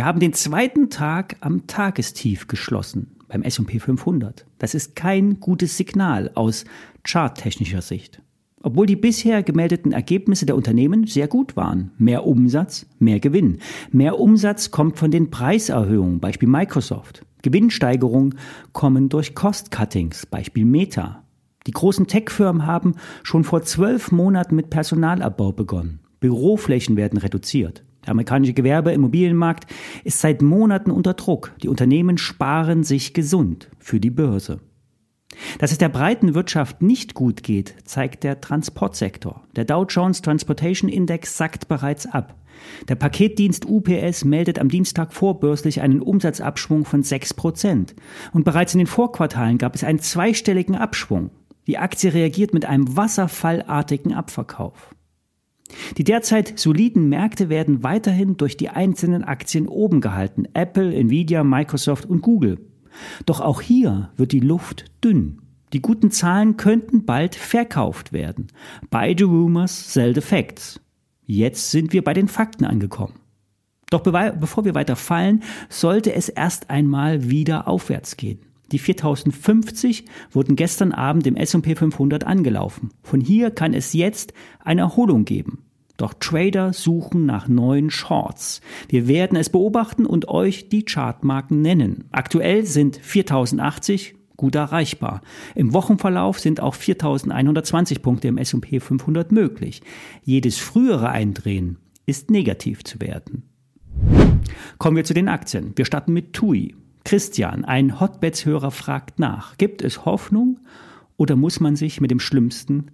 Wir haben den zweiten Tag am Tagestief geschlossen beim S&P 500. Das ist kein gutes Signal aus charttechnischer Sicht. Obwohl die bisher gemeldeten Ergebnisse der Unternehmen sehr gut waren. Mehr Umsatz, mehr Gewinn. Mehr Umsatz kommt von den Preiserhöhungen, Beispiel Microsoft. Gewinnsteigerungen kommen durch Cost-Cuttings, Beispiel Meta. Die großen Tech-Firmen haben schon vor zwölf Monaten mit Personalabbau begonnen. Büroflächen werden reduziert. Der amerikanische Gewerbe-Immobilienmarkt ist seit Monaten unter Druck. Die Unternehmen sparen sich gesund für die Börse. Dass es der breiten Wirtschaft nicht gut geht, zeigt der Transportsektor. Der Dow Jones Transportation Index sackt bereits ab. Der Paketdienst UPS meldet am Dienstag vorbörslich einen Umsatzabschwung von 6 Prozent. Und bereits in den Vorquartalen gab es einen zweistelligen Abschwung. Die Aktie reagiert mit einem wasserfallartigen Abverkauf. Die derzeit soliden Märkte werden weiterhin durch die einzelnen Aktien oben gehalten. Apple, Nvidia, Microsoft und Google. Doch auch hier wird die Luft dünn. Die guten Zahlen könnten bald verkauft werden. The rumors, sell the facts. Jetzt sind wir bei den Fakten angekommen. Doch bevor wir weiter fallen, sollte es erst einmal wieder aufwärts gehen. Die 4050 wurden gestern Abend im S&P 500 angelaufen. Von hier kann es jetzt eine Erholung geben. Doch Trader suchen nach neuen Shorts. Wir werden es beobachten und euch die Chartmarken nennen. Aktuell sind 4080 gut erreichbar. Im Wochenverlauf sind auch 4120 Punkte im S&P 500 möglich. Jedes frühere Eindrehen ist negativ zu werten. Kommen wir zu den Aktien. Wir starten mit TUI. Christian, ein Hotbeds-Hörer, fragt nach. Gibt es Hoffnung oder muss man sich mit dem Schlimmsten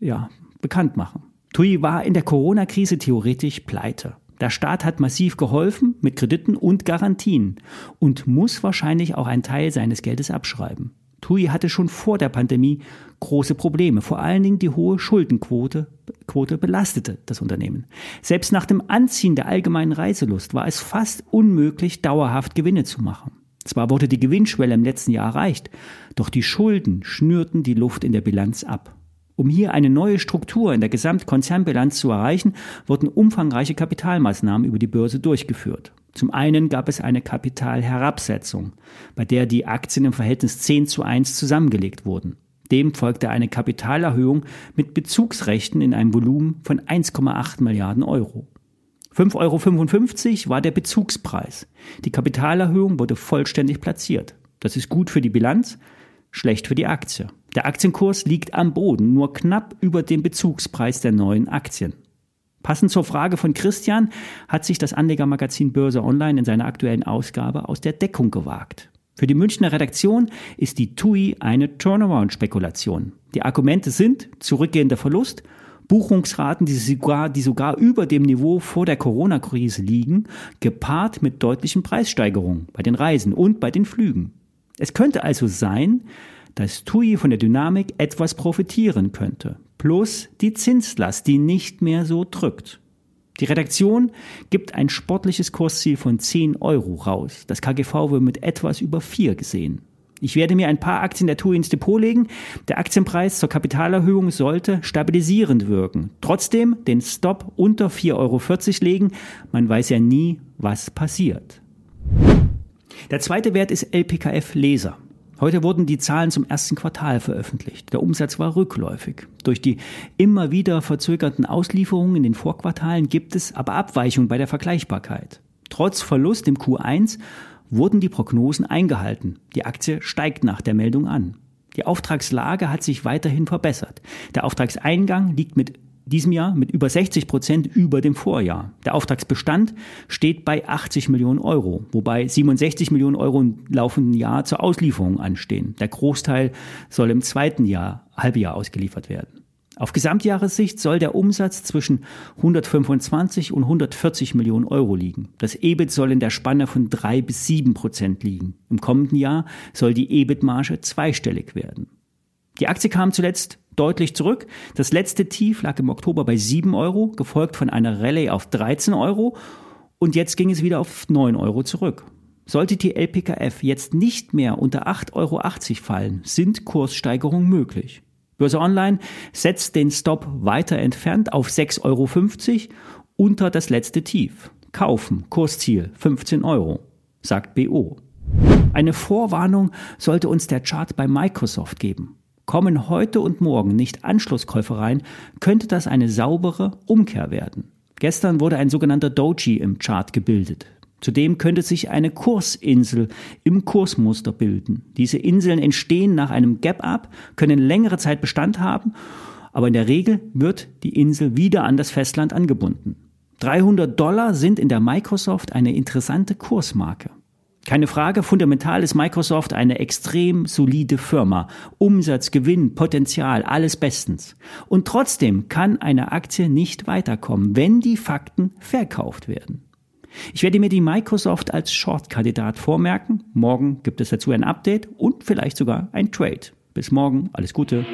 ja, bekannt machen? TUI war in der Corona-Krise theoretisch pleite. Der Staat hat massiv geholfen mit Krediten und Garantien und muss wahrscheinlich auch einen Teil seines Geldes abschreiben. TUI hatte schon vor der Pandemie große Probleme. Vor allen Dingen die hohe Schuldenquote Quote belastete das Unternehmen. Selbst nach dem Anziehen der allgemeinen Reiselust war es fast unmöglich, dauerhaft Gewinne zu machen. Zwar wurde die Gewinnschwelle im letzten Jahr erreicht, doch die Schulden schnürten die Luft in der Bilanz ab. Um hier eine neue Struktur in der Gesamtkonzernbilanz zu erreichen, wurden umfangreiche Kapitalmaßnahmen über die Börse durchgeführt. Zum einen gab es eine Kapitalherabsetzung, bei der die Aktien im Verhältnis 10 zu 1 zusammengelegt wurden. Dem folgte eine Kapitalerhöhung mit Bezugsrechten in einem Volumen von 1,8 Milliarden Euro. 5,55 Euro war der Bezugspreis. Die Kapitalerhöhung wurde vollständig platziert. Das ist gut für die Bilanz, schlecht für die Aktie. Der Aktienkurs liegt am Boden, nur knapp über dem Bezugspreis der neuen Aktien. Passend zur Frage von Christian hat sich das Anlegermagazin Börse Online in seiner aktuellen Ausgabe aus der Deckung gewagt. Für die Münchner Redaktion ist die TUI eine Turnaround-Spekulation. Die Argumente sind zurückgehender Verlust Buchungsraten, die sogar, die sogar über dem Niveau vor der Corona-Krise liegen, gepaart mit deutlichen Preissteigerungen bei den Reisen und bei den Flügen. Es könnte also sein, dass TUI von der Dynamik etwas profitieren könnte, plus die Zinslast, die nicht mehr so drückt. Die Redaktion gibt ein sportliches Kursziel von 10 Euro raus. Das KGV wird mit etwas über 4 gesehen. Ich werde mir ein paar Aktien der TUI ins Depot legen. Der Aktienpreis zur Kapitalerhöhung sollte stabilisierend wirken. Trotzdem den Stop unter 4,40 Euro legen. Man weiß ja nie, was passiert. Der zweite Wert ist LPKF Laser. Heute wurden die Zahlen zum ersten Quartal veröffentlicht. Der Umsatz war rückläufig. Durch die immer wieder verzögerten Auslieferungen in den Vorquartalen gibt es aber Abweichungen bei der Vergleichbarkeit. Trotz Verlust im Q1 wurden die Prognosen eingehalten. Die Aktie steigt nach der Meldung an. Die Auftragslage hat sich weiterhin verbessert. Der Auftragseingang liegt mit diesem Jahr mit über 60 Prozent über dem Vorjahr. Der Auftragsbestand steht bei 80 Millionen Euro, wobei 67 Millionen Euro im laufenden Jahr zur Auslieferung anstehen. Der Großteil soll im zweiten Jahr, Halbjahr ausgeliefert werden. Auf Gesamtjahressicht soll der Umsatz zwischen 125 und 140 Millionen Euro liegen. Das EBIT soll in der Spanne von drei bis sieben Prozent liegen. Im kommenden Jahr soll die EBIT-Marge zweistellig werden. Die Aktie kam zuletzt deutlich zurück. Das letzte Tief lag im Oktober bei 7 Euro, gefolgt von einer Rallye auf 13 Euro und jetzt ging es wieder auf 9 Euro zurück. Sollte die LPKF jetzt nicht mehr unter 8,80 Euro fallen, sind Kurssteigerungen möglich. Börse Online setzt den Stop weiter entfernt auf 6,50 Euro unter das letzte Tief. Kaufen, Kursziel 15 Euro, sagt BO. Eine Vorwarnung sollte uns der Chart bei Microsoft geben. Kommen heute und morgen nicht Anschlusskäufe rein, könnte das eine saubere Umkehr werden. Gestern wurde ein sogenannter Doji im Chart gebildet. Zudem könnte sich eine Kursinsel im Kursmuster bilden. Diese Inseln entstehen nach einem Gap-Up, können längere Zeit Bestand haben, aber in der Regel wird die Insel wieder an das Festland angebunden. 300 Dollar sind in der Microsoft eine interessante Kursmarke. Keine Frage, fundamental ist Microsoft eine extrem solide Firma. Umsatz, Gewinn, Potenzial, alles bestens. Und trotzdem kann eine Aktie nicht weiterkommen, wenn die Fakten verkauft werden. Ich werde mir die Microsoft als Short-Kandidat vormerken. Morgen gibt es dazu ein Update und vielleicht sogar ein Trade. Bis morgen, alles Gute.